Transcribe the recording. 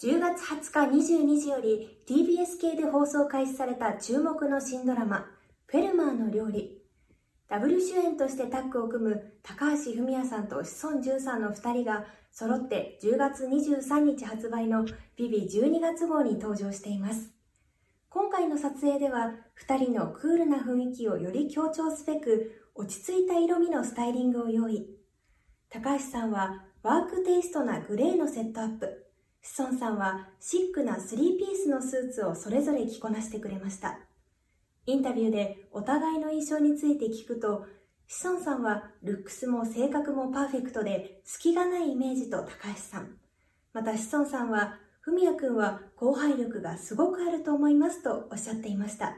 10月20日22時より TBS 系で放送開始された注目の新ドラマ、フェルマーの料理。ダブル主演としてタッグを組む高橋文哉さんと志尊淳さんの2人が揃って10月23日発売のビビ12月号に登場しています。今回の撮影では2人のクールな雰囲気をより強調すべく落ち着いた色味のスタイリングを用意。高橋さんはワークテイストなグレーのセットアップ。シソンさんはシックなスリーピースのスーツをそれぞれ着こなしてくれました。インタビューでお互いの印象について聞くと、シソンさんはルックスも性格もパーフェクトで隙がないイメージと高橋さん。またシソンさんは、ふみやくんは後輩力がすごくあると思いますとおっしゃっていました。